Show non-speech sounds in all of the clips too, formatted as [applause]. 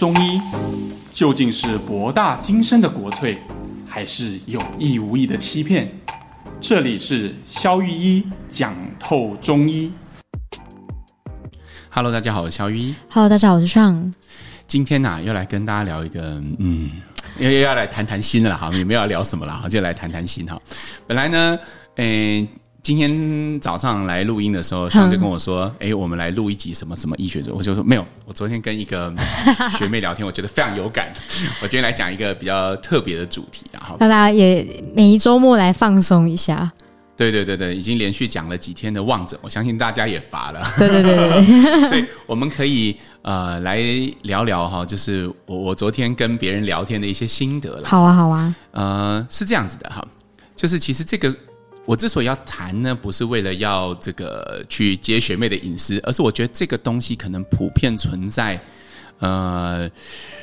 中医究竟是博大精深的国粹，还是有意无意的欺骗？这里是肖玉一讲透中医。Hello，大家好，我是肖玉一。Hello，大家好，我是尚。今天呢、啊，又来跟大家聊一个，嗯，又又要来谈谈心了哈，也没有要聊什么了哈，就来谈谈心哈。本来呢，嗯、欸。今天早上来录音的时候，熊就跟我说：“哎、我们来录一集什么什么医学的。”我就说：“没有，我昨天跟一个 [laughs] 学妹聊天，我觉得非常有感。我今天来讲一个比较特别的主题，然后大家也每一周末来放松一下。对对对对，已经连续讲了几天的望诊，我相信大家也乏了。对对对对，[laughs] 所以我们可以呃来聊聊哈，就是我我昨天跟别人聊天的一些心得了。好啊，好啊。呃，是这样子的哈，就是其实这个。我之所以要谈呢，不是为了要这个去揭学妹的隐私，而是我觉得这个东西可能普遍存在，呃，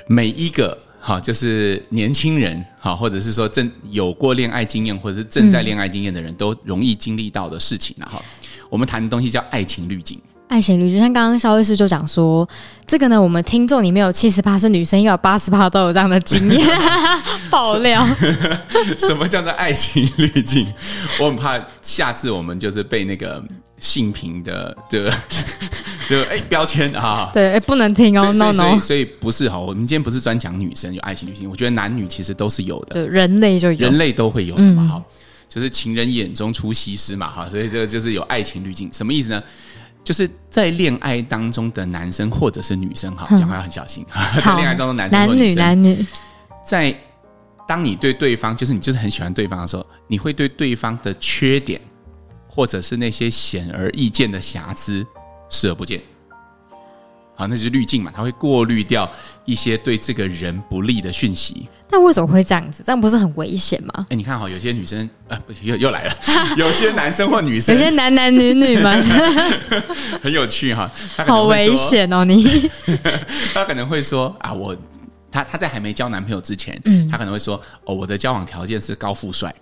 每一个哈，就是年轻人哈，或者是说正有过恋爱经验，或者是正在恋爱经验的人都容易经历到的事情哈。我们谈的东西叫爱情滤镜。爱情滤镜，像刚刚肖律师就讲说，这个呢，我们听众里面有七十八是女生，又有八十八都有这样的经验。[laughs] 爆料，[laughs] 什么叫做爱情滤镜？我很怕下次我们就是被那个性平的这个就哎标签啊，[laughs] 对，哎不能听哦，no no，所以不是哈，我们今天不是专讲女生有爱情滤镜，我觉得男女其实都是有的，对，人类就有，人类都会有的嘛，哈，就是情人眼中出西施嘛，哈，所以这个就是有爱情滤镜，什么意思呢？就是在恋爱当中的男生或者是女生，哈，讲话要很小心。[laughs] 在恋爱当中的男生或女生，男女，在当你对对方，就是你就是很喜欢对方的时候，你会对对方的缺点，或者是那些显而易见的瑕疵视而不见。好，那就是滤镜嘛，它会过滤掉一些对这个人不利的讯息。但为什么会这样子？这样不是很危险吗？哎、欸，你看哈，有些女生呃，又又来了，有些男生或女生，[laughs] 有些男男女女们，[laughs] 很有趣哈。好危险哦，你。[laughs] 他可能会说啊，我他他在还没交男朋友之前，嗯，他可能会说哦，我的交往条件是高富帅，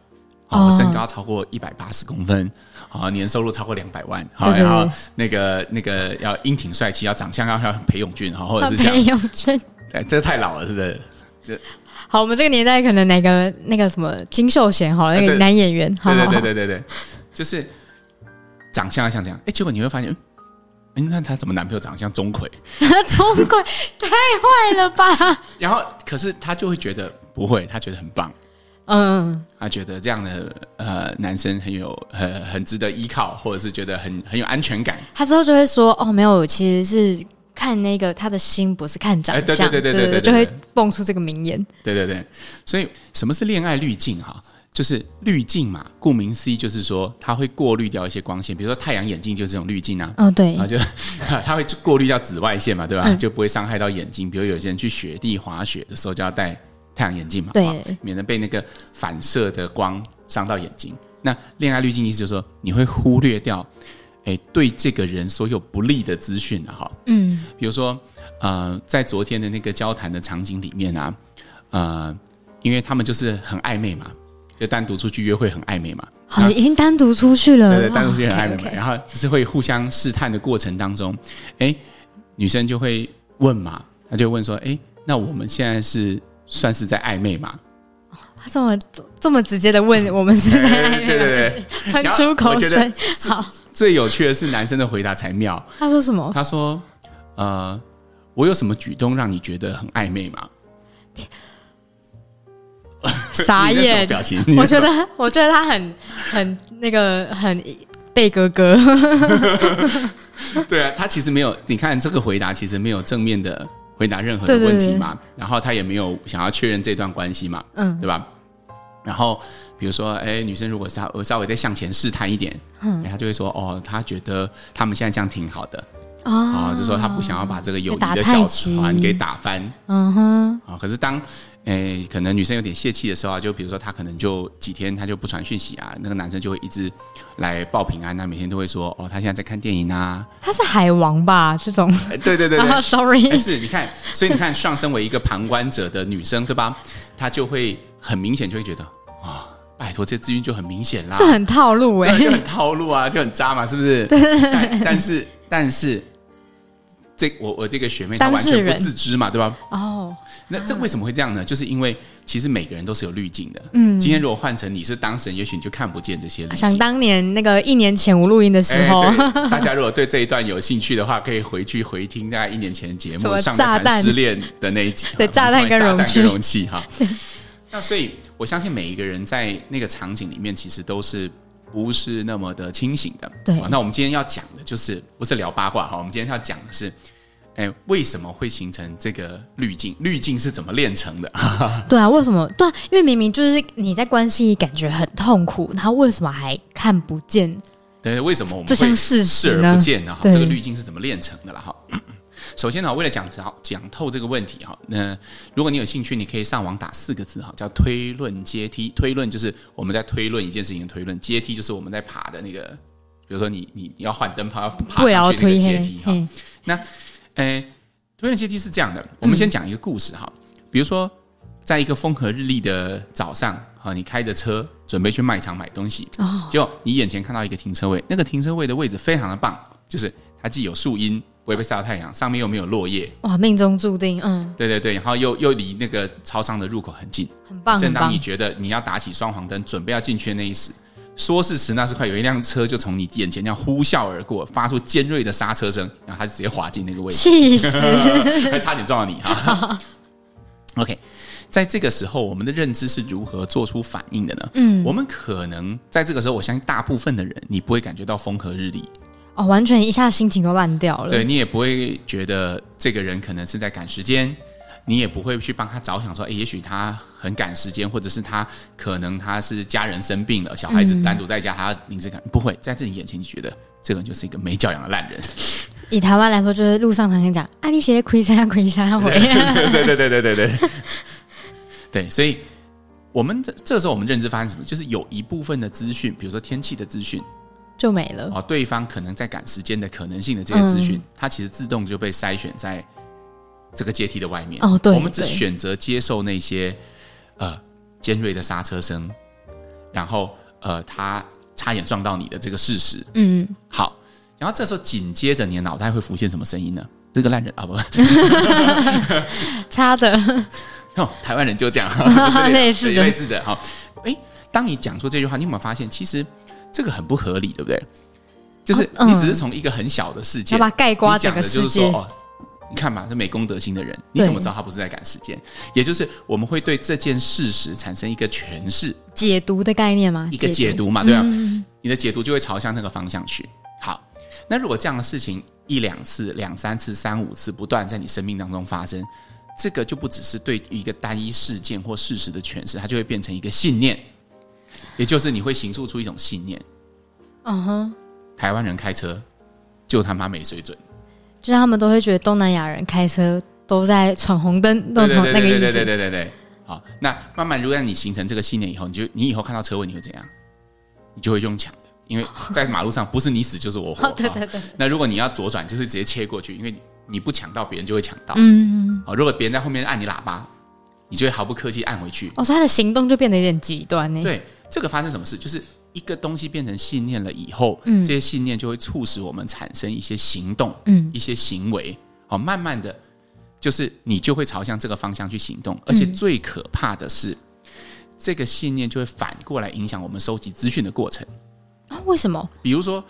哦，身高超过一百八十公分。啊，年收入超过两百万，好，然后那个那个要英挺帅气，要长相要像裴勇俊，哈，或者是裴勇俊，[laughs] 哎，这个太老了，是不是？这好，我们这个年代可能哪个那个什么金秀贤，哈，那个男演员，对对对对对对，就是长相要像这样，哎，结果你会发现，哎，你看他怎么男朋友长得像钟馗？[laughs] 钟馗太坏了吧？[laughs] 然后，可是他就会觉得不会，他觉得很棒。嗯，他觉得这样的呃男生很有很很值得依靠，或者是觉得很很有安全感。他之后就会说：“哦，没有，其实是看那个他的心，不是看长相。”对对对对对对，就会蹦出这个名言。对对对，所以什么是恋爱滤镜哈？就是滤镜嘛，顾名思义就是说它会过滤掉一些光线，比如说太阳眼镜就是这种滤镜啊。哦，对，啊就 [laughs] 它会过滤掉紫外线嘛，对吧？就不会伤害到眼睛。比如有些人去雪地滑雪的时候就要戴。太阳眼镜嘛，对，免得被那个反射的光伤到眼睛。那恋爱滤镜意思就是说，你会忽略掉，哎、欸，对这个人所有不利的资讯啊，哈，嗯，比如说，呃，在昨天的那个交谈的场景里面啊，呃，因为他们就是很暧昧嘛，就单独出去约会很暧昧嘛，好，已经单独出去了，对，对，单独出去很暧昧嘛，然后就是会互相试探的过程当中，哎、欸，女生就会问嘛，她就问说，哎、欸，那我们现在是。算是在暧昧吗？他这么这么直接的问我们是在暧昧吗？对对对，喷出口水。好，最有趣的是男生的回答才妙。他说什么？他说：“呃，我有什么举动让你觉得很暧昧吗？”傻眼表情。[laughs] 我觉得，我觉得他很很那个很贝哥哥。[laughs] 对啊，他其实没有。你看这个回答，其实没有正面的。回答任何的问题嘛，然后他也没有想要确认这段关系嘛，嗯，对吧？然后比如说，哎，女生如果稍稍微再向前试探一点，嗯，他就会说，哦，他觉得他们现在这样挺好的，哦，就说他不想要把这个友谊的小船给打翻，嗯哼，啊，可是当。诶，可能女生有点泄气的时候啊，就比如说她可能就几天她就不传讯息啊，那个男生就会一直来报平安啊，每天都会说哦，他现在在看电影啊。他是海王吧？这种？对对对对、oh,，sorry，[laughs] [laughs] 是，你看，所以你看，上升为一个旁观者的女生，对吧？她就会很明显就会觉得啊、哦，拜托，这资讯就很明显啦，这很套路哎，就很套路啊，就很渣嘛，是不是？对，但但是但是这我我这个学妹她完全不自知嘛，对吧？哦，那这为什么会这样呢？就是因为其实每个人都是有滤镜的。嗯，今天如果换成你是当事人，也许你就看不见这些滤镜。想当年那个一年前我录音的时候，欸、大家如果对这一段有兴趣的话，可以回去回听大概一年前的节目，上面谈失恋的那一集，对，炸弹跟容器，容器哈。[laughs] 那所以我相信每一个人在那个场景里面，其实都是。不是那么的清醒的。对，那我们今天要讲的就是不是聊八卦哈，我们今天要讲的是，哎，为什么会形成这个滤镜？滤镜是怎么炼成的？[laughs] 对啊，为什么？对啊，因为明明就是你在关系感觉很痛苦，然后为什么还看不见？对，为什么我们这项事实视而不见呢？这个滤镜是怎么炼成的了？哈。首先呢，为了讲讲透这个问题哈，那如果你有兴趣，你可以上网打四个字哈，叫推论阶梯。推论就是我们在推论一件事情的推论，阶梯就是我们在爬的那个，比如说你你你要换灯泡要爬上去那个阶梯哈。那诶，推论阶梯是这样的，我们先讲一个故事哈。比如说，在一个风和日丽的早上哈，你开着车准备去卖场买东西，结果你眼前看到一个停车位，那个停车位的位置非常的棒，就是它既有树荫。不会被晒到太阳，上面又没有落叶，哇，命中注定，嗯，对对对，然后又又离那个超商的入口很近，很棒。正当你觉得你要打起双黄灯，准备要进去的那一时，说是迟那时快，有一辆车就从你眼前这样呼啸而过，发出尖锐的刹车声，然后它就直接滑进那个位置，气死，[laughs] 还差点撞到你哈。[laughs] OK，在这个时候，我们的认知是如何做出反应的呢？嗯，我们可能在这个时候，我相信大部分的人，你不会感觉到风和日丽。哦，完全一下心情都烂掉了。对，你也不会觉得这个人可能是在赶时间，你也不会去帮他着想，说，哎，也许他很赶时间，或者是他可能他是家人生病了，小孩子单独在家，他临时赶，不会在自己眼前，你觉得这个人就是一个没教养的烂人。以台湾来说，就是路上常常讲，啊，你写的亏三亏三回。对对对对对对对。[laughs] 对，所以我们这这时候我们认知发生什么？就是有一部分的资讯，比如说天气的资讯。就没了哦，对方可能在赶时间的可能性的这些资讯，嗯、它其实自动就被筛选在这个阶梯的外面。哦，对，我们只选择接受那些呃尖锐的刹车声，然后呃他差点撞到你的这个事实。嗯，好，然后这时候紧接着你的脑袋会浮现什么声音呢？这个烂人啊，不，[laughs] 差的 [laughs] 哦，台湾人就这样，类似的，类似的。好，哎，当你讲出这句话，你有没有发现其实？这个很不合理，对不对？就是你只是从一个很小的事件，把盖刮整个世界。哦，你看嘛，这没公德心的人，你怎么知道他不是在赶时间？也就是我们会对这件事实产生一个诠释、解读的概念吗？一个解读嘛，对吧？你的解读就会朝向那个方向去。好，那如果这样的事情一两次、两三次、三五次不断在你生命当中发生，这个就不只是对一个单一事件或事实的诠释，它就会变成一个信念。也就是你会形塑出一种信念，嗯哼，台湾人开车就他妈没水准，就是他们都会觉得东南亚人开车都在闯红灯，都同那个意思。对对对对对对。好，那慢慢如果让你形成这个信念以后，你就你以后看到车位你会怎样？你就会用抢的，因为在马路上不是你死就是我活。对对对。那如果你要左转，就是直接切过去，因为你不抢到别人就会抢到。嗯。好，如果别人在后面按你喇叭，你就会毫不客气按回去。哦，所以他的行动就变得有点极端呢。对。这个发生什么事？就是一个东西变成信念了以后，嗯，这些信念就会促使我们产生一些行动，嗯，一些行为，哦，慢慢的，就是你就会朝向这个方向去行动。而且最可怕的是，嗯，这个信念就会反过来影响我们收集资讯的过程。啊，为什么？比如说，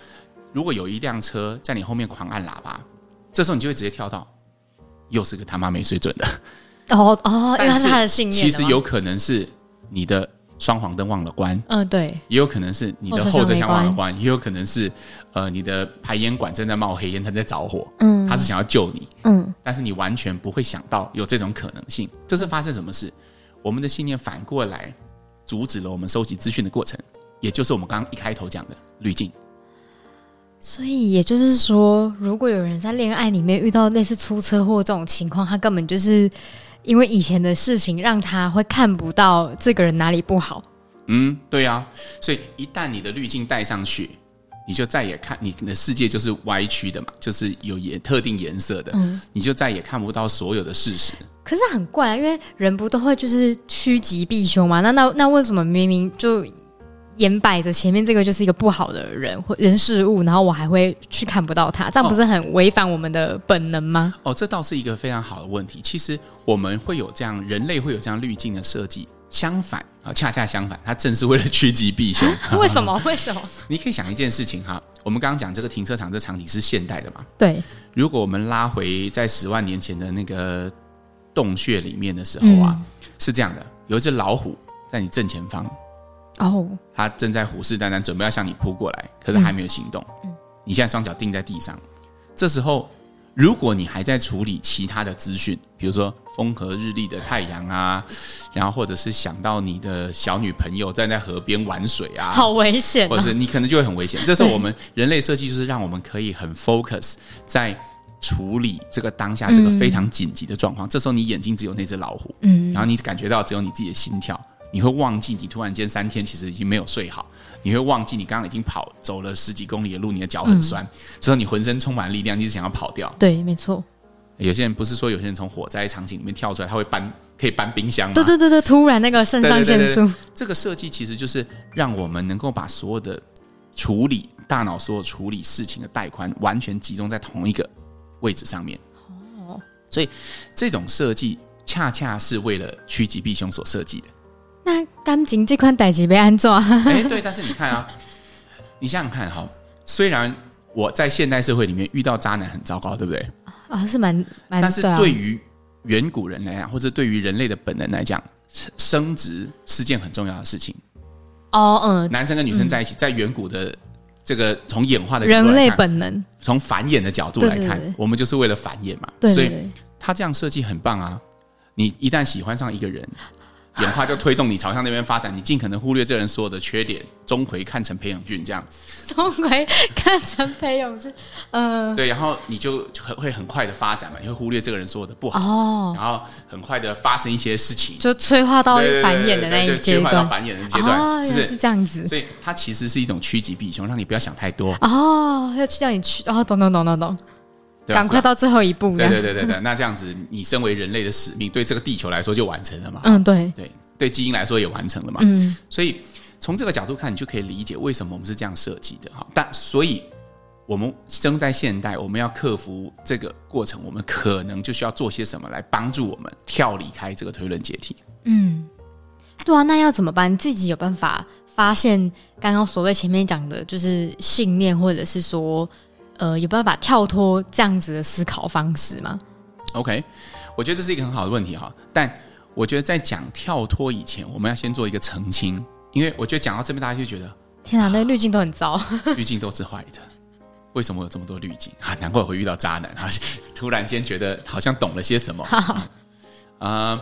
如果有一辆车在你后面狂按喇叭，这时候你就会直接跳到，又是个他妈没水准的。哦哦，因为他是他的信念。其实有可能是你的。双黄灯忘了关，嗯，对，也有可能是你的后车厢忘了关，也有可能是呃你的排烟管正在冒黑烟，它在着火，嗯，他是想要救你，嗯，但是你完全不会想到有这种可能性，这是发生什么事？我们的信念反过来阻止了我们收集资讯的过程，也就是我们刚刚一开头讲的滤镜。所以也就是说，如果有人在恋爱里面遇到类似出车祸这种情况，他根本就是。因为以前的事情让他会看不到这个人哪里不好。嗯，对呀、啊，所以一旦你的滤镜戴上去，你就再也看你的世界就是歪曲的嘛，就是有颜特定颜色的，嗯，你就再也看不到所有的事实。可是很怪啊，因为人不都会就是趋吉避凶嘛？那那那为什么明明就眼摆着前面这个就是一个不好的人或人事物，然后我还会去看不到他，这样不是很违反我们的本能吗？哦，这倒是一个非常好的问题。其实我们会有这样，人类会有这样滤镜的设计。相反啊，恰恰相反，它正是为了趋吉避凶。[laughs] 为什么？[laughs] 为什么？你可以想一件事情哈，我们刚刚讲这个停车场这场景是现代的嘛？对。如果我们拉回在十万年前的那个洞穴里面的时候啊，嗯、是这样的：有一只老虎在你正前方，哦，他正在虎视眈眈，准备要向你扑过来，可是还没有行动。嗯。你现在双脚定在地上，这时候。如果你还在处理其他的资讯，比如说风和日丽的太阳啊，然后或者是想到你的小女朋友站在河边玩水啊，好危险啊，或者是你可能就会很危险。这时候我们人类设计，就是让我们可以很 focus 在处理这个当下这个非常紧急的状况。这时候你眼睛只有那只老虎，嗯，然后你感觉到只有你自己的心跳。你会忘记你突然间三天其实已经没有睡好，你会忘记你刚刚已经跑走了十几公里的路，你的脚很酸，嗯、之后你浑身充满力量，你只想要跑掉。对，没错。有些人不是说有些人从火灾场景里面跳出来，他会搬可以搬冰箱吗？对对对对，突然那个肾上腺素。这个设计其实就是让我们能够把所有的处理大脑所有处理事情的带宽完全集中在同一个位置上面。哦，所以这种设计恰恰是为了趋吉避凶所设计的。那感情这款代志被安装？[laughs] 哎，对，但是你看啊，你想想看哈，虽然我在现代社会里面遇到渣男很糟糕，对不对？啊，是蛮蛮，但是对于远古人来讲，或者对于人类的本能来讲，生殖是件很重要的事情。哦，嗯，男生跟女生在一起，在远古的这个从演化的人类本能，从繁衍的角度来看，我们就是为了繁衍嘛。对，所以他这样设计很棒啊！你一旦喜欢上一个人。[laughs] 演化就推动你朝向那边发展，你尽可能忽略这人所有的缺点，钟馗看成裴勇俊这样。钟馗看成裴勇俊，嗯、呃，对，然后你就很会很快的发展嘛，你会忽略这个人所有的不好，哦，然后很快的发生一些事情，就催化到繁衍的那一阶段，催化到繁衍的阶段，哦，是不是？是这样子，所以它其实是一种趋吉避凶，让你不要想太多。哦，要去叫你去，哦，懂懂懂懂懂。赶快到最后一步。对对对对对，那这样子，你身为人类的使命，对这个地球来说就完成了嘛？嗯，对对对，基因来说也完成了嘛？嗯，所以从这个角度看，你就可以理解为什么我们是这样设计的哈。但所以，我们生在现代，我们要克服这个过程，我们可能就需要做些什么来帮助我们跳离开这个推论解体。嗯，对啊，那要怎么办？自己有办法发现刚刚所谓前面讲的，就是信念，或者是说。呃，有办法跳脱这样子的思考方式吗？OK，我觉得这是一个很好的问题哈。但我觉得在讲跳脱以前，我们要先做一个澄清，因为我觉得讲到这边，大家就觉得天啊，那滤镜都很糟，[laughs] 滤镜都是坏的。为什么有这么多滤镜啊？难怪我会遇到渣男啊！[laughs] 突然间觉得好像懂了些什么。啊、呃，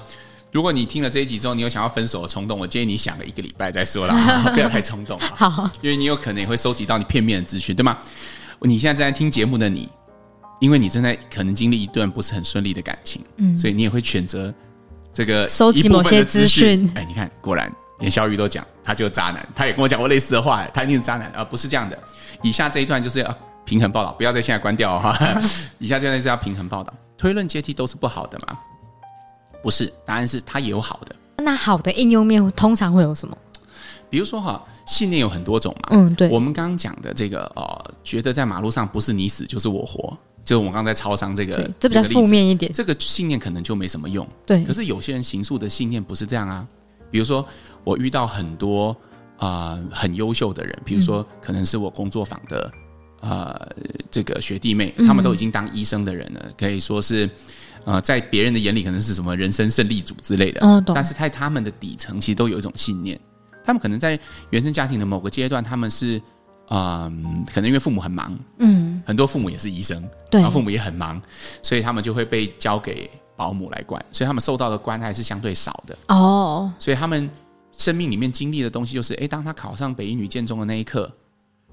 如果你听了这一集之后，你有想要分手的冲动，我建议你想个一个礼拜再说了，[laughs] 不要太冲动。好，因为你有可能也会收集到你片面的资讯，对吗？你现在正在听节目的你，因为你正在可能经历一段不是很顺利的感情，嗯，所以你也会选择这个收集某些资讯。哎，你看，果然连小雨都讲，他就是渣男，他也跟我讲过类似的话，他一定是渣男啊，不是这样的。以下这一段就是要平衡报道，不要在现在关掉哈、哦。[laughs] 以下这段是要平衡报道，推论阶梯都是不好的吗？不是，答案是它也有好的。那好的应用面通常会有什么？比如说哈。信念有很多种嘛，嗯，对，我们刚刚讲的这个呃，觉得在马路上不是你死就是我活，就是我们刚才在超商这个，这比较负面一点，这个信念可能就没什么用，对。可是有些人行塑的信念不是这样啊，比如说我遇到很多啊、呃、很优秀的人，比如说可能是我工作坊的呃这个学弟妹，他们都已经当医生的人了，嗯、可以说是呃在别人的眼里可能是什么人生胜利组之类的，嗯，懂。但是在他们的底层其实都有一种信念。他们可能在原生家庭的某个阶段，他们是，嗯，可能因为父母很忙，嗯，很多父母也是医生，对，然后父母也很忙，所以他们就会被交给保姆来管，所以他们受到的关爱是相对少的。哦。所以他们生命里面经历的东西，就是，诶，当他考上北医女建中的那一刻，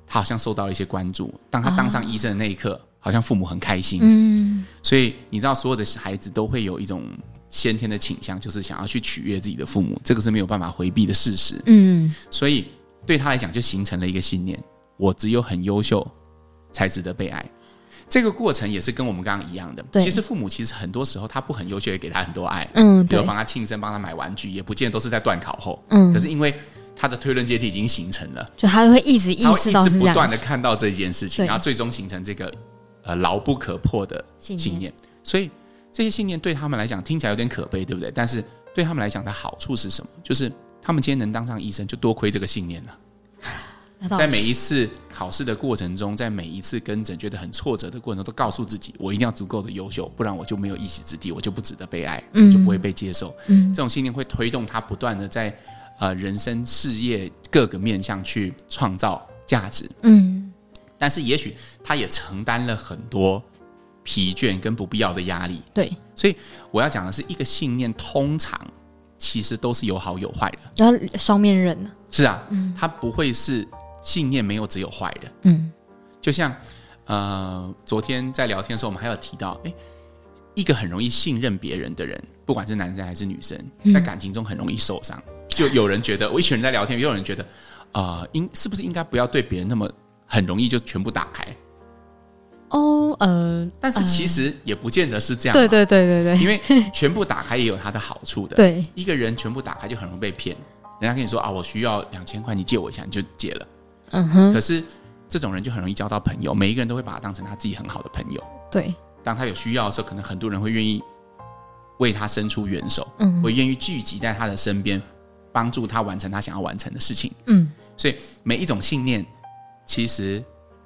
他好像受到了一些关注；当他当上医生的那一刻，好像父母很开心。嗯，所以你知道，所有的孩子都会有一种。先天的倾向就是想要去取悦自己的父母，这个是没有办法回避的事实。嗯，所以对他来讲就形成了一个信念：我只有很优秀才值得被爱。这个过程也是跟我们刚刚一样的。其实父母其实很多时候他不很优秀，也给他很多爱。嗯，比如帮他庆生，帮他买玩具，也不见得都是在断考后。嗯，可是因为他的推论阶梯已经形成了，就他会一直意识到是这样，不断的看到这件事情，然后最终形成这个呃牢不可破的信念。信念。所以这些信念对他们来讲听起来有点可悲，对不对？但是对他们来讲的好处是什么？就是他们今天能当上医生，就多亏这个信念了。在每一次考试的过程中，在每一次跟诊觉得很挫折的过程中，都告诉自己，我一定要足够的优秀，不然我就没有一席之地，我就不值得被爱，嗯就不会被接受。嗯这种信念会推动他不断的在呃人生事业各个面向去创造价值。嗯，但是也许他也承担了很多疲倦跟不必要的压力。对，所以我要讲的是，一个信念通常其实都是有好有坏的，要双面刃呢。是啊，嗯他不会是。信念没有只有坏的，嗯，就像呃，昨天在聊天的时候，我们还有提到，哎，一个很容易信任别人的人，不管是男生还是女生，在感情中很容易受伤。就有人觉得，我一群人在聊天，也有人觉得，啊、呃，应是不是应该不要对别人那么很容易就全部打开？哦，呃，但是其实也不见得是这样，对对对对对，因为 [laughs] 全部打开也有它的好处的。对，一个人全部打开就很容易被骗，人家跟你说啊，我需要两千块，你借我一下，你就借了。嗯哼，可是这种人就很容易交到朋友，每一个人都会把他当成他自己很好的朋友。对，当他有需要的时候，可能很多人会愿意为他伸出援手，嗯，会愿意聚集在他的身边，帮助他完成他想要完成的事情。嗯，所以每一种信念，其实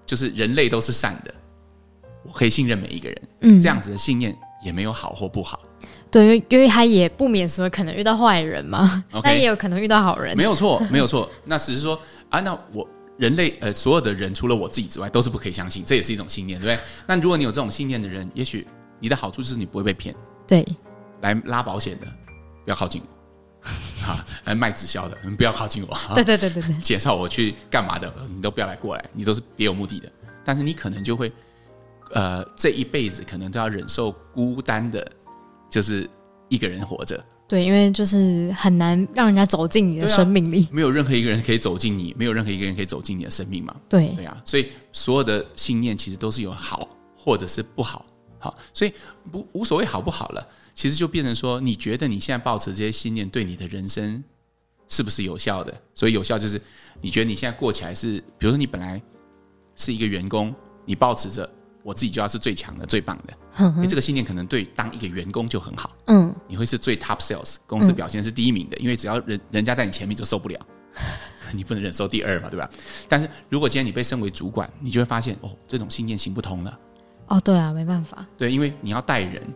就是人类都是善的，我可以信任每一个人。嗯，这样子的信念也没有好或不好。对，因为他也不免说可能遇到坏人嘛，Okay, 但也有可能遇到好人。没有错，没有错。那只是说啊，那我。人类呃，所有的人除了我自己之外，都是不可以相信，这也是一种信念，对不对？那如果你有这种信念的人，也许你的好处就是你不会被骗。对，来拉保险的不要靠近我，好，来卖直销的你不要靠近我。对对对对对，[laughs] 介绍我去干嘛的，你都不要来过来，你都是别有目的的。但是你可能就会，呃，这一辈子可能都要忍受孤单的，就是一个人活着。对，因为就是很难让人家走进你的生命里，啊，没有任何一个人可以走进你，没有任何一个人可以走进你的生命嘛。对，对啊，所以所有的信念其实都是有好或者是不好，好，所以不无所谓好不好了，其实就变成说，你觉得你现在保持这些信念对你的人生是不是有效的？所以有效就是你觉得你现在过起来是，比如说你本来是一个员工，你保持着。我自己就要是最强的、最棒的，[laughs] 因为这个信念可能对当一个员工就很好。嗯，你会是最 top sales，公司表现是第一名的，因为只要人人家在你前面就受不了，[laughs] 你不能忍受第二嘛，对吧？但是如果今天你被升为主管，你就会发现哦，这种信念行不通了。哦，对啊，没办法。对，因为你要带人，嗯，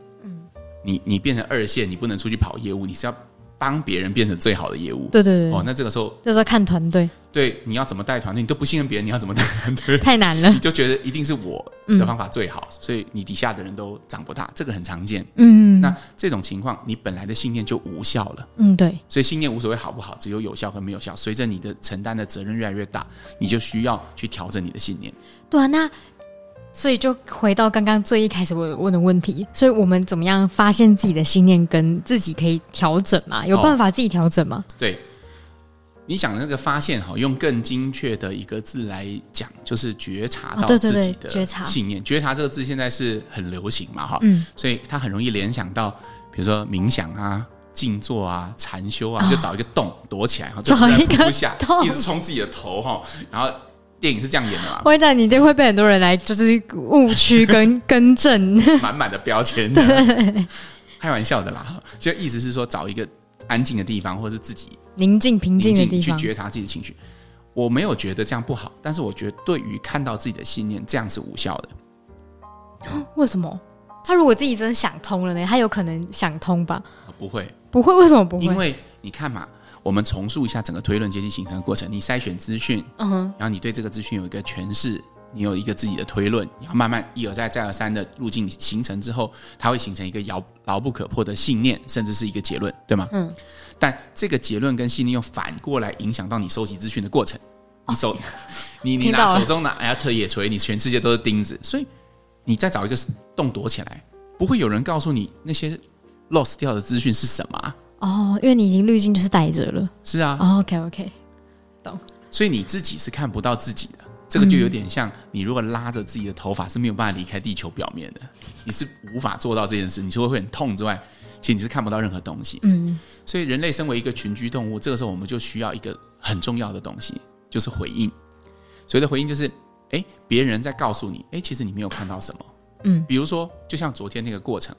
你你变成二线，你不能出去跑业务，你是要。帮别人变成最好的业务，对对对。哦，那这个时候，这时候看团队，对，你要怎么带团队，你都不信任别人，你要怎么带团队？太难了。你就觉得一定是我的方法最好，嗯、所以你底下的人都长不大，这个很常见。嗯，那这种情况，你本来的信念就无效了。嗯，对。所以信念无所谓好不好，只有有效和没有效。随着你的承担的责任越来越大，你就需要去调整你的信念。对啊，那。所以就回到刚刚最一开始我问的问题，所以我们怎么样发现自己的信念跟自己可以调整嘛？有办法自己调整吗？哦、对，你讲的那个发现哈，用更精确的一个字来讲，就是觉察到自己的信念。觉察这个字现在是很流行嘛？哈，嗯，所以它很容易联想到，比如说冥想啊、静坐啊、禅修啊，就找一个洞躲起来，哈，找一个洞，一直冲自己的头哈，然后。电影是这样演的嘛？我跟你讲，你一定会被很多人来就是误区跟更正，[laughs] 满满的标签。对，开玩笑的啦，就意思是说找一个安静的地方，或者是自己宁静平静的地方去觉察自己的情绪。我没有觉得这样不好，但是我觉得对于看到自己的信念，这样是无效的。[gasps] 为什么？他如果自己真的想通了呢？他有可能想通吧？不会，不会。为什么不会？因为你看嘛。我们重述一下整个推论阶梯形成的过程。你筛选资讯，嗯哼，然后你对这个资讯有一个诠释，你有一个自己的推论，然后慢慢一而再再而三的路径形成之后，它会形成一个遥牢不可破的信念，甚至是一个结论，对吗？嗯。但这个结论跟信念又反过来影响到你收集资讯的过程。你手，[laughs] 你你拿手中拿艾特野锤，你全世界都是钉子，所以你再找一个洞躲起来，不会有人告诉你那些 lost 掉的资讯是什么。哦，因为你已经滤镜就是带着了。是啊。哦，OK OK，懂。所以你自己是看不到自己的，这个就有点像你如果拉着自己的头发是没有办法离开地球表面的，你是无法做到这件事。你说会很痛之外，其实你是看不到任何东西。嗯，所以人类身为一个群居动物，这个时候我们就需要一个很重要的东西，就是回应。所谓的回应就是，哎，别人在告诉你，哎，其实你没有看到什么。嗯，比如说，就像昨天那个过程。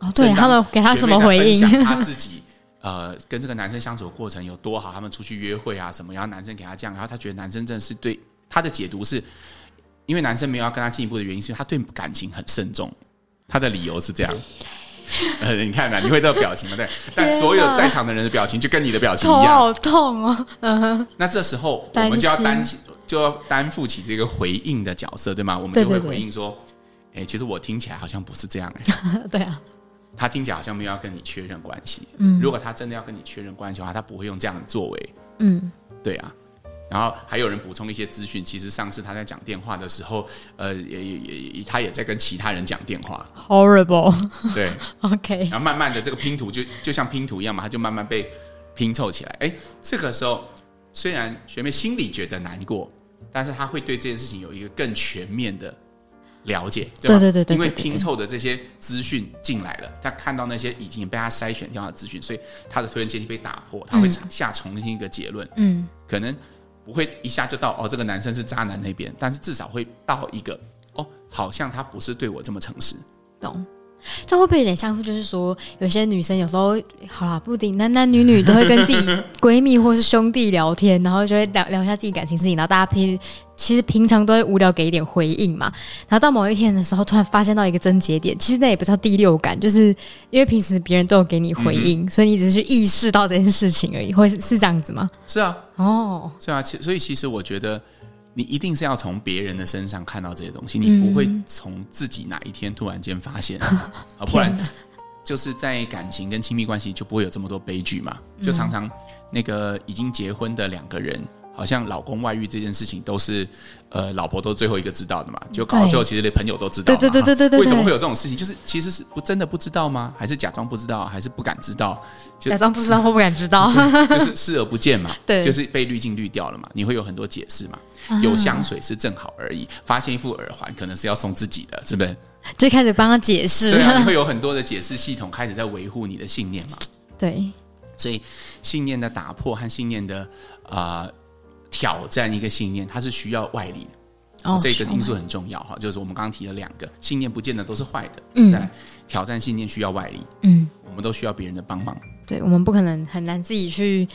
哦，对他们给他什么回应？他 [laughs] 自己呃，跟这个男生相处的过程有多好，他们出去约会啊什么，然后男生给他这样，然后他觉得男生真的是对他的解读是，因为男生没有要跟他进一步的原因，是因为他对感情很慎重。他的理由是这样，[laughs] 呃，你看嘛，你会这个表情吗？对，但所有在场的人的表情就跟你的表情一样，好痛哦。嗯哼，那这时候我们就要担起，就要担负起这个回应的角色，对吗？我们就会回应说，哎，其实我听起来好像不是这样，哎，[laughs] 对啊。他听起来好像没有要跟你确认关系。嗯，如果他真的要跟你确认关系的话，他不会用这样的作为。嗯，对啊。然后还有人补充一些资讯，其实上次他在讲电话的时候，呃，也也也，他也在跟其他人讲电话。Horrible。对。[laughs] OK。然后慢慢的，这个拼图就就像拼图一样嘛，他就慢慢被拼凑起来。哎，这个时候虽然学妹心里觉得难过，但是他会对这件事情有一个更全面的。了解，对对对对，因为拼凑的这些资讯进来了，他看到那些已经被他筛选掉的资讯，所以他的推论阶梯被打破，他会下重新一个结论。嗯，可能不会一下就到哦，这个男生是渣男那边，但是至少会到一个哦，好像他不是对我这么诚实。懂。这会不会有点像是，就是说，有些女生有时候，好啦，不一定，男男女女都会跟自己闺蜜或是兄弟聊天，然后就会聊聊一下自己感情事情，然后大家平其实平常都会无聊给一点回应嘛，然后到某一天的时候，突然发现到一个症结点，其实那也不叫第六感，就是因为平时别人都有给你回应，嗯、所以你只是去意识到这件事情而已，会是，是这样子吗？是啊，哦，是啊，其所以其实我觉得。你一定是要从别人的身上看到这些东西，你不会从自己哪一天突然间发现，[laughs] 啊，不然就是在感情跟亲密关系就不会有这么多悲剧嘛。就常常那个已经结婚的两个人。好像老公外遇这件事情都是，呃，老婆都最后一个知道的嘛，就搞到最后其实连朋友都知道。对对对对对对。为什么会有这种事情？就是其实是不真的不知道吗？还是假装不知道？还是不敢知道？假装不知道或不敢知道？[laughs] [laughs] 就是视而不见嘛。对。就是被滤镜滤掉了嘛。你会有很多解释嘛。有香水是正好而已，发现一副耳环可能是要送自己的，是不是？就开始帮他解释。对啊，你会 [laughs] 有很多的解释系统开始在维护你的信念嘛。对。所以信念的打破和信念的啊。呃挑战一个信念，它是需要外力的，哦、这个因素很重要哈。就是我们刚刚提了两个信念，不见得都是坏的。嗯，再来挑战信念需要外力。嗯，我们都需要别人的帮忙。对，我们不可能很难自己去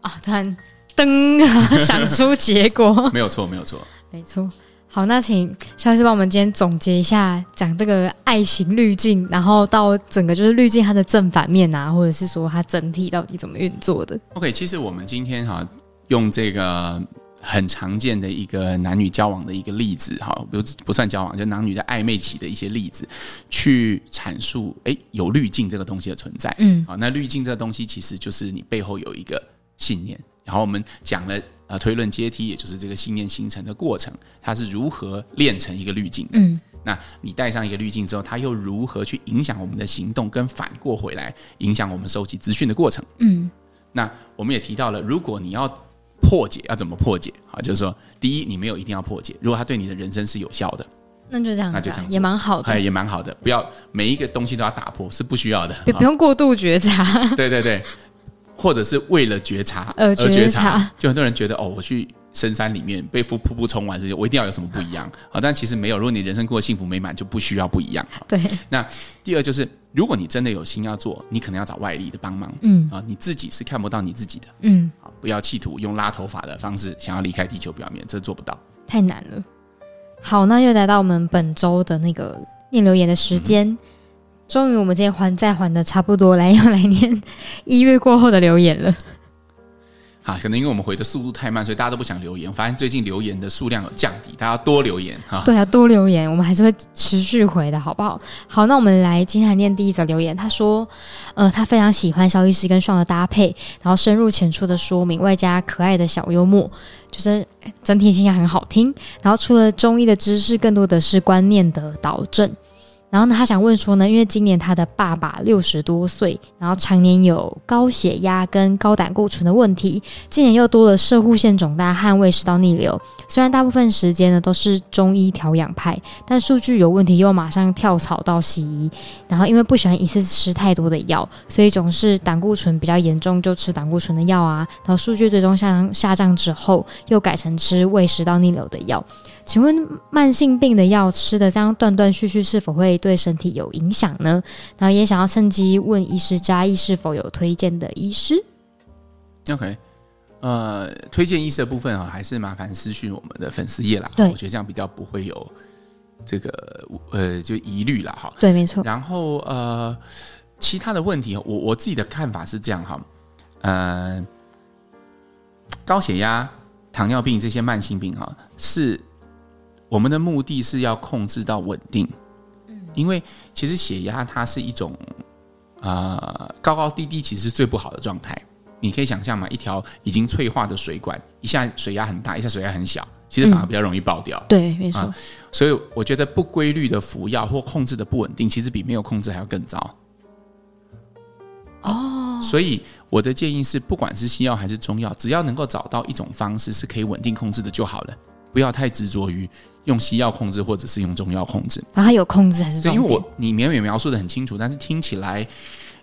啊，突然噔想出结果。[laughs] 没有错，没有错，没错。好，那请肖医师帮我们今天总结一下，讲这个爱情滤镜，然后到整个就是滤镜它的正反面啊，或者是说它整体到底怎么运作的。OK，其实我们今天哈。用这个很常见的一个男女交往的一个例子，哈，比如不算交往，就男女在暧昧期的一些例子，去阐述，哎，有滤镜这个东西的存在，嗯，好，那滤镜这个东西其实就是你背后有一个信念，然后我们讲了呃推论阶梯，也就是这个信念形成的过程，它是如何练成一个滤镜，嗯，那你戴上一个滤镜之后，它又如何去影响我们的行动，跟反过回来影响我们收集资讯的过程，嗯，那我们也提到了，如果你要破解要怎么破解啊？就是说，第一，你没有一定要破解。如果它对你的人生是有效的，那就这样，那就这样，也蛮好的，哎也蛮好的。不要每一个东西都要打破，是不需要的，也不用过度觉察。对对对，或者是为了觉察而觉察。就很多人觉得，哦，我去。深山里面被瀑布冲完这些，我一定要有什么不一样啊？但其实没有。如果你人生过得幸福美满，就不需要不一样。对。那第二就是，如果你真的有心要做，你可能要找外力的帮忙。嗯啊，你自己是看不到你自己的。嗯啊，不要企图用拉头发的方式想要离开地球表面，这做不到，太难了。好，那又来到我们本周的那个念留言的时间。嗯、终于，我们今天还债还的差不多，来要来念一月过后的留言了。啊，可能因为我们回的速度太慢，所以大家都不想留言。我发现最近留言的数量有降低，大家多留言哈。对啊，多留言，我们还是会持续回的，好不好？好，那我们来今天来念第一则留言。他说，呃，他非常喜欢肖医师跟 Sean 的搭配，然后深入浅出的说明，外加可爱的小幽默，就是整体听起来很好听。然后除了中医的知识，更多的是观念的导正。然后呢，他想问说呢，因为今年他的爸爸六十多岁，然后常年有高血压跟高胆固醇的问题，今年又多了摄护腺肿大和胃食道逆流。虽然大部分时间呢都是中医调养派，但数据有问题又马上跳槽到西医。然后因为不喜欢一次吃太多的药，所以总是胆固醇比较严重就吃胆固醇的药啊。然后数据最终下下降之后，又改成吃胃食道逆流的药。请问慢性病的药吃的这样断断续续，是否会对身体有影响呢？然后也想要趁机问医师嘉义是否有推荐的医师？OK，呃，推荐医师的部分啊，还是麻烦私讯我们的粉丝页啦。对，我觉得这样比较不会有这个呃就疑虑了哈。对，没错。然后呃，其他的问题，我我自己的看法是这样哈，呃，高血压、糖尿病这些慢性病哈是。我们的目的是要控制到稳定，因为其实血压它是一种啊、呃、高高低低，其实是最不好的状态。你可以想象嘛，一条已经脆化的水管，一下水压很大，一下水压很小，其实反而比较容易爆掉。嗯、对，没错、啊。所以我觉得不规律的服药或控制的不稳定，其实比没有控制还要更糟。哦。所以我的建议是，不管是西药还是中药，只要能够找到一种方式是可以稳定控制的就好了，不要太执着于。用西药控制，或者是用中药控制，然后它有控制还是重点？因为我你描描描述的很清楚，但是听起来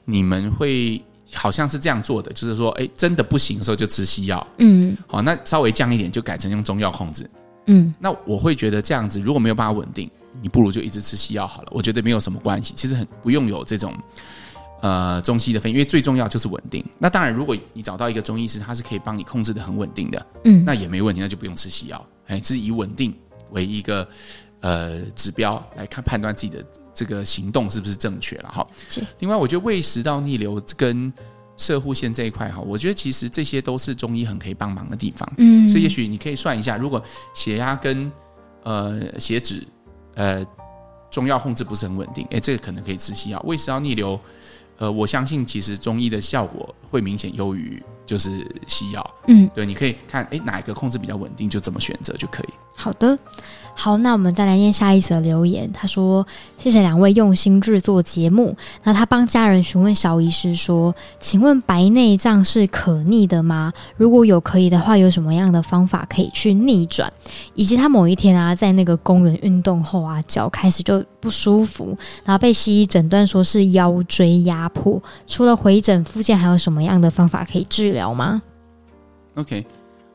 你们会好像是这样做的，就是说，哎，真的不行的时候就吃西药，嗯，好，那稍微降一点就改成用中药控制，嗯，那我会觉得这样子如果没有办法稳定，你不如就一直吃西药好了，我觉得没有什么关系，其实很不用有这种呃中西的分，因为最重要就是稳定。那当然，如果你找到一个中医师，他是可以帮你控制的很稳定的，嗯，那也没问题，那就不用吃西药，哎，是以稳定。为一个呃指标来看判断自己的这个行动是不是正确了哈。另外，我觉得胃食道逆流跟射护腺这一块哈，我觉得其实这些都是中医很可以帮忙的地方。嗯，所以也许你可以算一下，如果血压跟呃血脂呃中药控制不是很稳定，哎，这个可能可以吃西药。胃食道逆流，呃，我相信其实中医的效果会明显优于就是西药。嗯，对，你可以看哎哪一个控制比较稳定，就怎么选择就可以。好的，好，那我们再来念下一则留言。他说：“谢谢两位用心制作节目。那他帮家人询问小医师说，请问白内障是可逆的吗？如果有可以的话，有什么样的方法可以去逆转？以及他某一天啊，在那个公园运动后啊，脚开始就不舒服，然后被西医诊断说是腰椎压迫。除了回诊附件，还有什么样的方法可以治疗吗？”OK。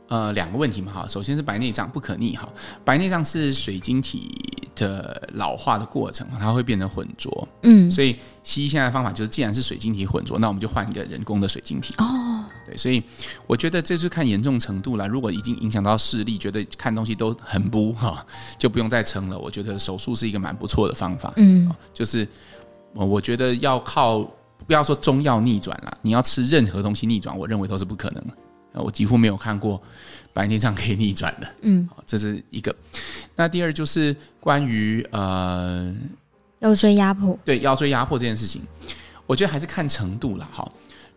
呃，两个问题嘛，哈，首先是白内障不可逆哈，白内障是水晶体的老化的过程，它会变得浑浊，嗯，所以西医现在的方法就是，既然是水晶体浑浊，那我们就换一个人工的水晶体，哦，对，所以我觉得这是看严重程度了，如果已经影响到视力，觉得看东西都很不哈，就不用再撑了，我觉得手术是一个蛮不错的方法，嗯，就是我觉得要靠不要说中药逆转了，你要吃任何东西逆转，我认为都是不可能的。我几乎没有看过白内障可以逆转的，嗯，这是一个。那第二就是关于呃腰椎压迫，对腰椎压迫这件事情，我觉得还是看程度了哈。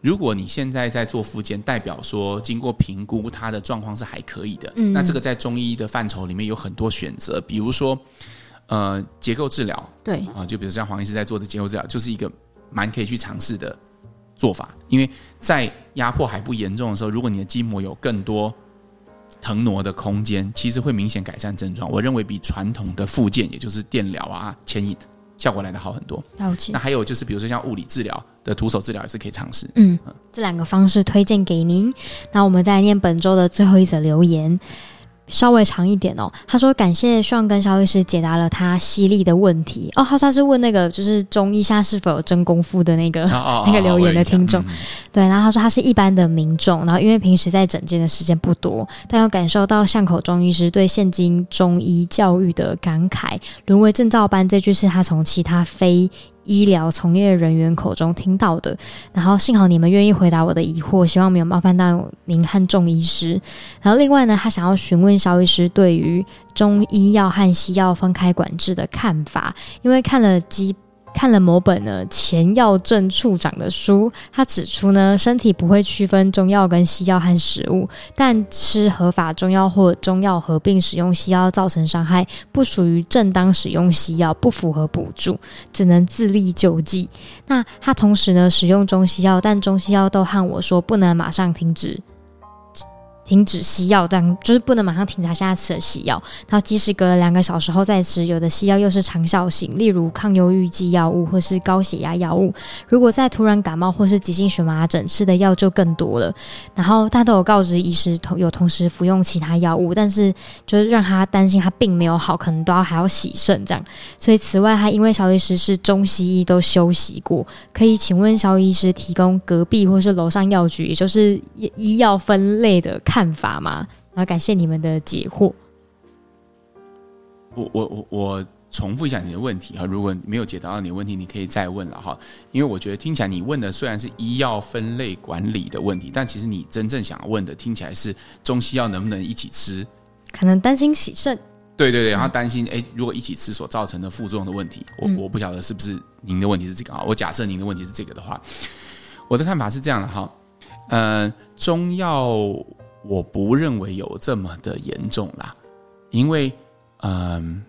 如果你现在在做复健，代表说经过评估，它的状况是还可以的，嗯，那这个在中医的范畴里面有很多选择，比如说呃结构治疗，对啊，就比如像黄医师在做的结构治疗，就是一个蛮可以去尝试的。做法，因为在压迫还不严重的时候，如果你的筋膜有更多腾挪的空间，其实会明显改善症状。我认为比传统的附件，也就是电疗啊、牵引效果来得好很多。了解。那还有就是，比如说像物理治疗的徒手治疗也是可以尝试。嗯，这两个方式推荐给您。那我们再来念本周的最后一则留言。稍微长一点哦。他说：“感谢 Sean 跟肖医师解答了他犀利的问题哦。”他说他是问那个就是中医下是否有真功夫的那个、哦、[laughs] 那个留言的听众。对，然后他说他是一般的民众，然后因为平时在诊间的时间不多，但又感受到巷口中医师对现今中医教育的感慨，沦为证照班这句是他从其他非。医疗从业人员口中听到的，然后幸好你们愿意回答我的疑惑，希望没有冒犯到您和众医师。然后另外呢，他想要询问肖医师对于中医药和西药分开管制的看法，因为看了基看了某本呢前药政处长的书，他指出呢，身体不会区分中药跟西药和食物，但吃合法中药或中药合并使用西药造成伤害，不属于正当使用西药，不符合补助，只能自力救济。那他同时呢使用中西药，但中西药都和我说不能马上停止。停止西药，但就是不能马上停下现在吃的西药。然后即使隔了两个小时后再吃，有的西药又是长效型，例如抗忧郁剂药物或是高血压药物。如果再突然感冒或是急性荨麻疹，吃的药就更多了。然后他都有告知医师同有同时服用其他药物，但是就是让他担心他并没有好，可能都要还要洗肾这样。所以此外，他因为萧医师是中西医都修习过，可以请问萧医师提供隔壁或是楼上药局，也就是医药分类的看。看法吗？然后感谢你们的解惑。我我我我重复一下你的问题哈，如果没有解答到你的问题，你可以再问了哈。因为我觉得听起来你问的虽然是医药分类管理的问题，但其实你真正想问的听起来是中西药能不能一起吃？可能担心洗肾。对对对，然后担心哎，如果一起吃所造成的副作用的问题，我我不晓得是不是您的问题是这个啊？我假设您的问题是这个的话，我的看法是这样的哈，呃，中药。我不认为有这么的严重啦，因为，嗯，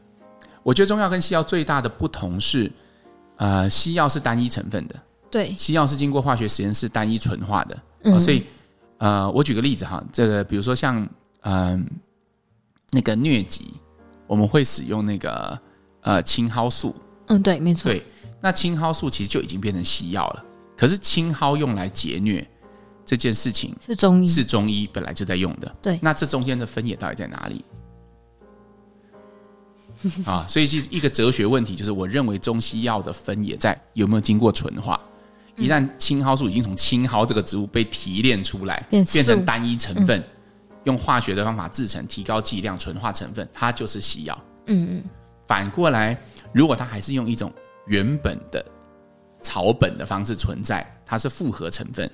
我觉得中药跟西药最大的不同是，呃，西药是单一成分的，对，西药是经过化学实验室单一纯化的，嗯，所以，呃，我举个例子哈，这个比如说像，嗯，那个疟疾，我们会使用那个呃青蒿素，嗯，对，没错，对，那青蒿素其实就已经变成西药了，可是青蒿用来解疟。这件事情是中医，是中医本来就在用的。对，那这中间的分野到底在哪里？[laughs] 啊，所以其实一个哲学问题就是，我认为中西药的分野在有没有经过纯化。一旦青蒿素已经从青蒿这个植物被提炼出来，变成单一成分，用化学的方法制成，提高剂量，纯化成分，它就是西药。嗯嗯。反过来，如果它还是用一种原本的草本的方式存在，它是复合成分。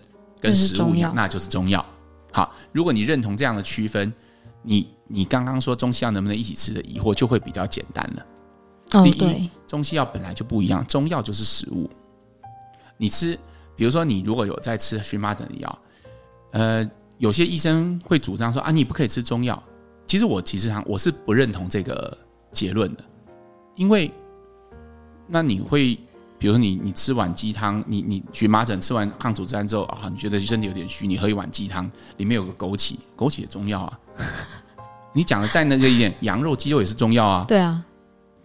跟食物一样，那就是中药。好，如果你认同这样的区分，你你刚刚说中西药能不能一起吃的疑惑就会比较简单了。第一，中西药本来就不一样，中药就是食物。你吃，比如说你如果有在吃荨麻疹的药，呃，有些医生会主张说啊，你不可以吃中药。其实我其实上我是不认同这个结论的，因为那你会。比如说你你吃碗鸡汤，你你荨麻疹吃完抗组织胺之后啊，你觉得身体有点虚，你喝一碗鸡汤，里面有个枸杞，枸杞也中药啊。[laughs] 你讲的再那个一点，羊肉、鸡肉也是中药啊。对啊，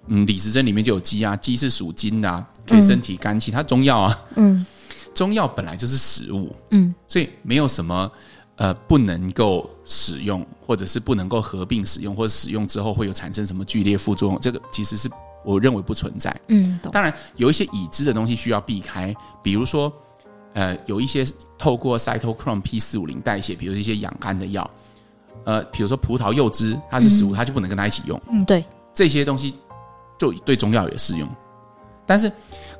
嗯，李时珍里面就有鸡啊，鸡是属金的，啊，可以身体肝气，它中药啊。嗯，中药本来就是食物，嗯，所以没有什么呃不能够使用，或者是不能够合并使用，或者使用之后会有产生什么剧烈副作用，这个其实是。我认为不存在。嗯，当然有一些已知的东西需要避开，比如说，呃，有一些透过 cytochrome P 四五零代谢，比如一些养肝的药，呃，比如说葡萄柚汁，它是食物，它就不能跟它一起用。嗯，对，这些东西就对中药也适用。但是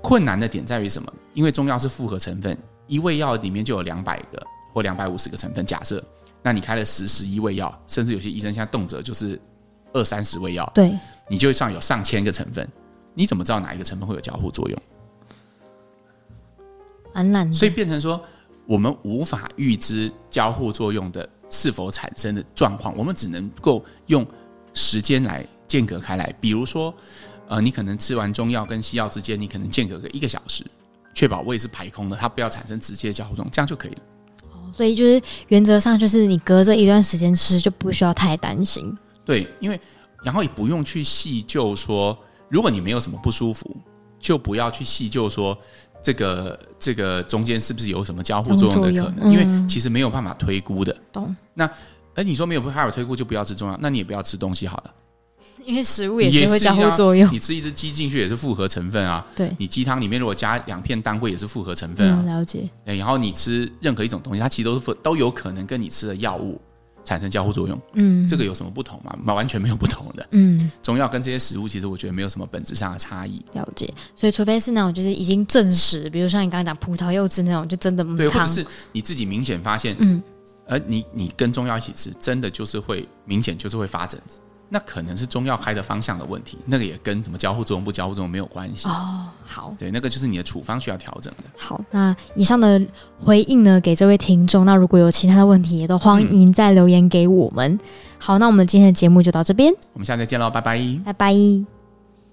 困难的点在于什么？因为中药是复合成分，一味药里面就有两百个或两百五十个成分。假设，那你开了十十一味药，甚至有些医生现在动辄就是。二三十味药，对，你就上有上千个成分，你怎么知道哪一个成分会有交互作用？所以变成说，我们无法预知交互作用的是否产生的状况，我们只能够用时间来间隔开来。比如说，呃，你可能吃完中药跟西药之间，你可能间隔个一个小时，确保胃是排空的，它不要产生直接的交互作用，这样就可以所以就是原则上就是你隔着一段时间吃，就不需要太担心。对，因为然后也不用去细究说，如果你没有什么不舒服，就不要去细究说这个这个中间是不是有什么交互作用的可能，因为其实没有办法推估的。懂？那哎，你说没有办法推估，就不要吃中药，那你也不要吃东西好了，[laughs] 因为食物也是会交互作用。你吃一只鸡进去也是复合成分啊。对，你鸡汤里面如果加两片当归也是复合成分啊。了解。然后你吃任何一种东西，它其实都是都有可能跟你吃的药物。产生交互作用，嗯，这个有什么不同吗？完全没有不同的，嗯，中药跟这些食物其实我觉得没有什么本质上的差异。了解，所以除非是那种就是已经证实，比如像你刚刚讲葡萄柚汁那种，就真的对，或者是你自己明显发现，嗯，而你你跟中药一起吃，真的就是会明显就是会发疹子，那可能是中药开的方向的问题，那个也跟什么交互作用不交互作用没有关系哦。好，对，那个就是你的处方需要调整的。好，那以上的回应呢，给这位听众。那如果有其他的问题，也都欢迎再留言给我们。嗯、好，那我们今天的节目就到这边，我们下次再见喽，拜拜，拜拜。